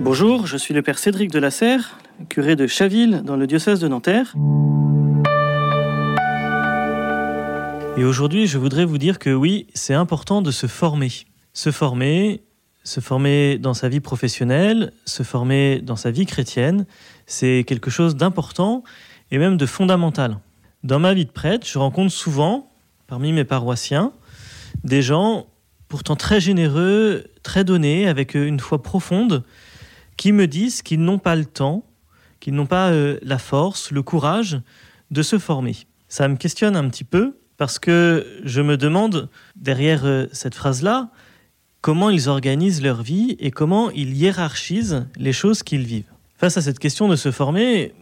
Bonjour, je suis le père Cédric de la Serre, curé de Chaville dans le diocèse de Nanterre. Et aujourd'hui, je voudrais vous dire que oui, c'est important de se former. Se former, se former dans sa vie professionnelle, se former dans sa vie chrétienne, c'est quelque chose d'important et même de fondamental. Dans ma vie de prêtre, je rencontre souvent, parmi mes paroissiens, des gens pourtant très généreux, très donnés, avec une foi profonde, qui me disent qu'ils n'ont pas le temps, qu'ils n'ont pas euh, la force, le courage de se former. Ça me questionne un petit peu parce que je me demande, derrière euh, cette phrase-là, comment ils organisent leur vie et comment ils hiérarchisent les choses qu'ils vivent. Face à cette question de se former,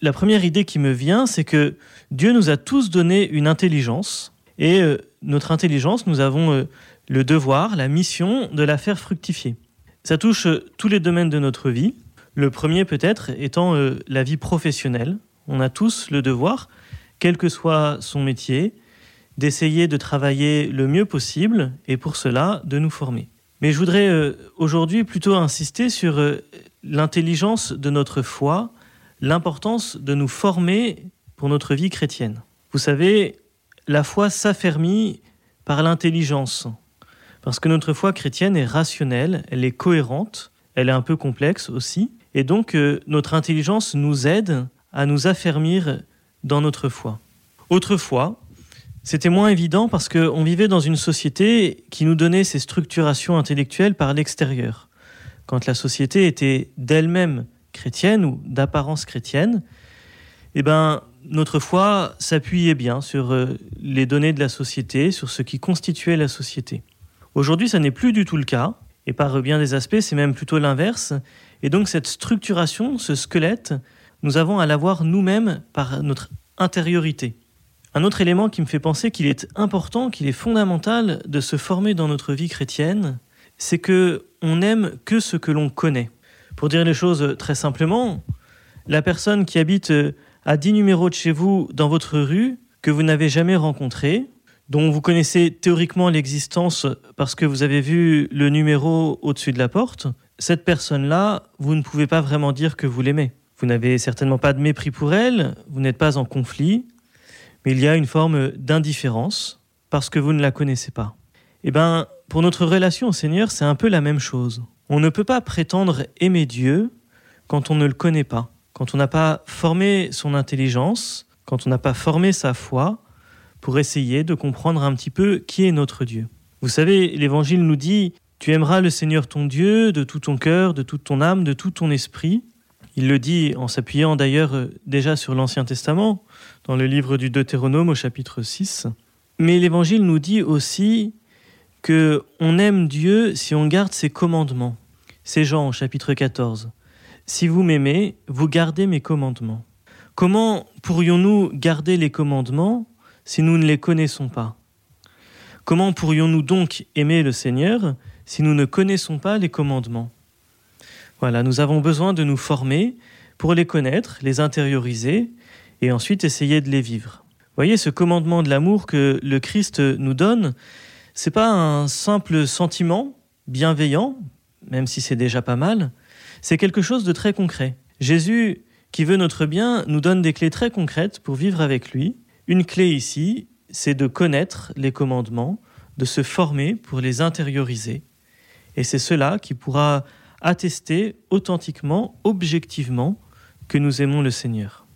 la première idée qui me vient, c'est que Dieu nous a tous donné une intelligence et euh, notre intelligence, nous avons le devoir, la mission de la faire fructifier. Ça touche euh, tous les domaines de notre vie. Le premier peut-être étant euh, la vie professionnelle. On a tous le devoir, quel que soit son métier, d'essayer de travailler le mieux possible et pour cela de nous former. Mais je voudrais euh, aujourd'hui plutôt insister sur l'intelligence de notre foi, l'importance de nous former pour notre vie chrétienne. Vous savez, la foi s'affermit par l'intelligence. Parce que notre foi chrétienne est rationnelle, elle est cohérente, elle est un peu complexe aussi. Et donc euh, notre intelligence nous aide à nous affermir dans notre foi. Autrefois, c'était moins évident parce qu'on vivait dans une société qui nous donnait ses structurations intellectuelles par l'extérieur. Quand la société était d'elle-même chrétienne ou d'apparence chrétienne, eh ben, notre foi s'appuyait bien sur euh, les données de la société, sur ce qui constituait la société. Aujourd'hui, ça n'est plus du tout le cas, et par bien des aspects, c'est même plutôt l'inverse. Et donc cette structuration, ce squelette, nous avons à l'avoir nous-mêmes par notre intériorité. Un autre élément qui me fait penser qu'il est important, qu'il est fondamental de se former dans notre vie chrétienne, c'est que on n'aime que ce que l'on connaît. Pour dire les choses très simplement, la personne qui habite à 10 numéros de chez vous dans votre rue, que vous n'avez jamais rencontrée, dont vous connaissez théoriquement l'existence parce que vous avez vu le numéro au-dessus de la porte, cette personne-là, vous ne pouvez pas vraiment dire que vous l'aimez. Vous n'avez certainement pas de mépris pour elle, vous n'êtes pas en conflit, mais il y a une forme d'indifférence parce que vous ne la connaissez pas. Eh bien, pour notre relation au Seigneur, c'est un peu la même chose. On ne peut pas prétendre aimer Dieu quand on ne le connaît pas, quand on n'a pas formé son intelligence, quand on n'a pas formé sa foi, pour essayer de comprendre un petit peu qui est notre Dieu. Vous savez, l'Évangile nous dit, tu aimeras le Seigneur ton Dieu de tout ton cœur, de toute ton âme, de tout ton esprit. Il le dit en s'appuyant d'ailleurs euh, déjà sur l'Ancien Testament, dans le livre du Deutéronome au chapitre 6. Mais l'Évangile nous dit aussi que on aime Dieu si on garde ses commandements. C'est Jean au chapitre 14. Si vous m'aimez, vous gardez mes commandements. Comment pourrions-nous garder les commandements si nous ne les connaissons pas Comment pourrions-nous donc aimer le Seigneur si nous ne connaissons pas les commandements Voilà, nous avons besoin de nous former pour les connaître, les intérioriser et ensuite essayer de les vivre. Voyez, ce commandement de l'amour que le Christ nous donne, c'est pas un simple sentiment bienveillant, même si c'est déjà pas mal, c'est quelque chose de très concret. Jésus, qui veut notre bien, nous donne des clés très concrètes pour vivre avec lui, une clé ici, c'est de connaître les commandements, de se former pour les intérioriser. Et c'est cela qui pourra attester authentiquement, objectivement, que nous aimons le Seigneur.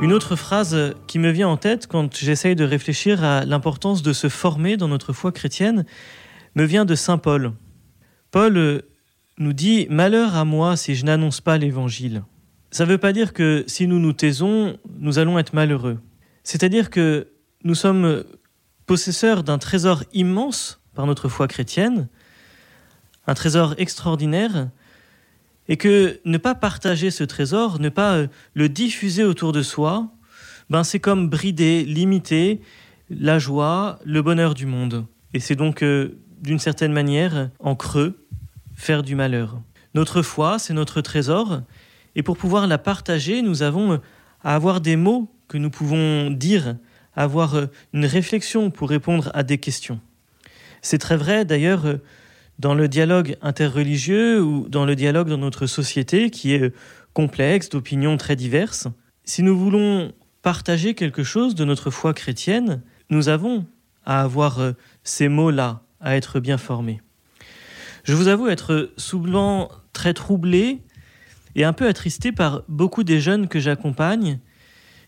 Une autre phrase qui me vient en tête quand j'essaye de réfléchir à l'importance de se former dans notre foi chrétienne me vient de Saint Paul. Paul nous dit ⁇ Malheur à moi si je n'annonce pas l'Évangile ⁇ ça ne veut pas dire que si nous nous taisons, nous allons être malheureux. C'est-à-dire que nous sommes possesseurs d'un trésor immense par notre foi chrétienne, un trésor extraordinaire, et que ne pas partager ce trésor, ne pas euh, le diffuser autour de soi, ben c'est comme brider, limiter la joie, le bonheur du monde. Et c'est donc, euh, d'une certaine manière, en creux, faire du malheur. Notre foi, c'est notre trésor, et pour pouvoir la partager, nous avons euh, à avoir des mots que nous pouvons dire, avoir euh, une réflexion pour répondre à des questions. C'est très vrai d'ailleurs euh, dans le dialogue interreligieux ou dans le dialogue dans notre société qui est complexe, d'opinions très diverses. Si nous voulons partager quelque chose de notre foi chrétienne, nous avons à avoir ces mots-là, à être bien formés. Je vous avoue être souvent très troublé et un peu attristé par beaucoup des jeunes que j'accompagne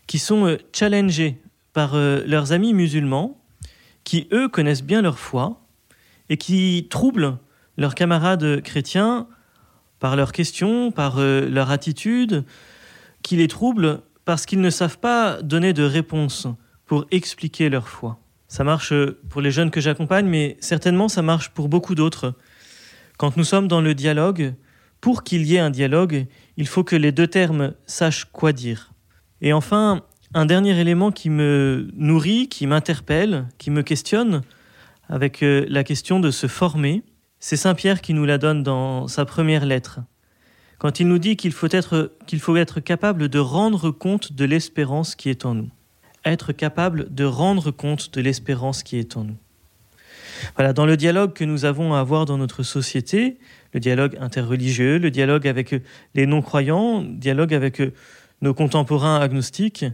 qui sont euh, challengés par euh, leurs amis musulmans qui, eux, connaissent bien leur foi et qui troublent leurs camarades chrétiens par leurs questions, par leur attitude, qui les troublent parce qu'ils ne savent pas donner de réponse pour expliquer leur foi. Ça marche pour les jeunes que j'accompagne, mais certainement ça marche pour beaucoup d'autres. Quand nous sommes dans le dialogue, pour qu'il y ait un dialogue, il faut que les deux termes sachent quoi dire. Et enfin, un dernier élément qui me nourrit, qui m'interpelle, qui me questionne, avec euh, la question de se former, c'est Saint Pierre qui nous la donne dans sa première lettre quand il nous dit qu'il faut être, qu'il faut être capable de rendre compte de l'espérance qui est en nous. Être capable de rendre compte de l'espérance qui est en nous. Voilà, dans le dialogue que nous avons à avoir dans notre société, le dialogue interreligieux, le dialogue avec les non-croyants, dialogue avec nos contemporains agnostiques,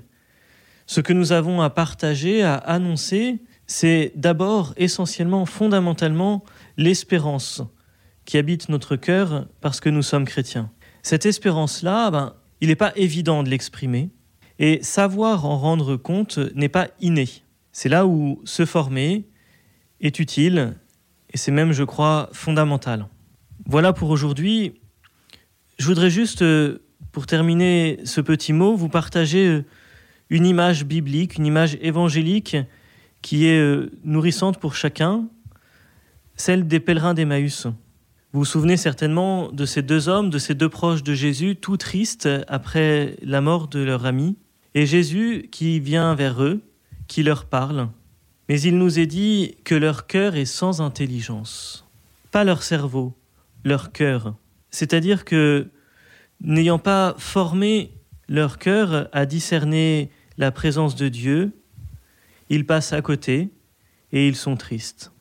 ce que nous avons à partager, à annoncer, c'est d'abord, essentiellement, fondamentalement, l'espérance qui habite notre cœur parce que nous sommes chrétiens. Cette espérance-là, ben, il n'est pas évident de l'exprimer, et savoir en rendre compte n'est pas inné. C'est là où se former est utile, et c'est même, je crois, fondamental. Voilà pour aujourd'hui. Je voudrais juste, pour terminer ce petit mot, vous partager une image biblique, une image évangélique qui est nourrissante pour chacun, celle des pèlerins d'Emmaüs. Vous vous souvenez certainement de ces deux hommes, de ces deux proches de Jésus, tout tristes après la mort de leur ami, et Jésus qui vient vers eux, qui leur parle. Mais il nous est dit que leur cœur est sans intelligence, pas leur cerveau, leur cœur. C'est-à-dire que, n'ayant pas formé leur cœur à discerner la présence de Dieu, ils passent à côté et ils sont tristes.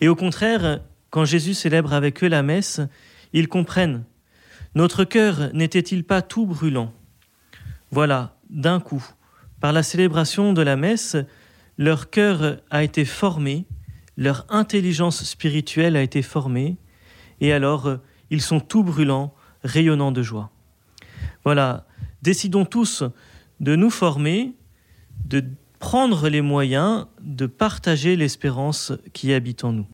Et au contraire, quand Jésus célèbre avec eux la messe, ils comprennent. Notre cœur n'était-il pas tout brûlant? Voilà, d'un coup, par la célébration de la messe, leur cœur a été formé, leur intelligence spirituelle a été formée, et alors ils sont tout brûlants, rayonnants de joie. Voilà, décidons tous de nous former, de prendre les moyens de partager l'espérance qui habite en nous.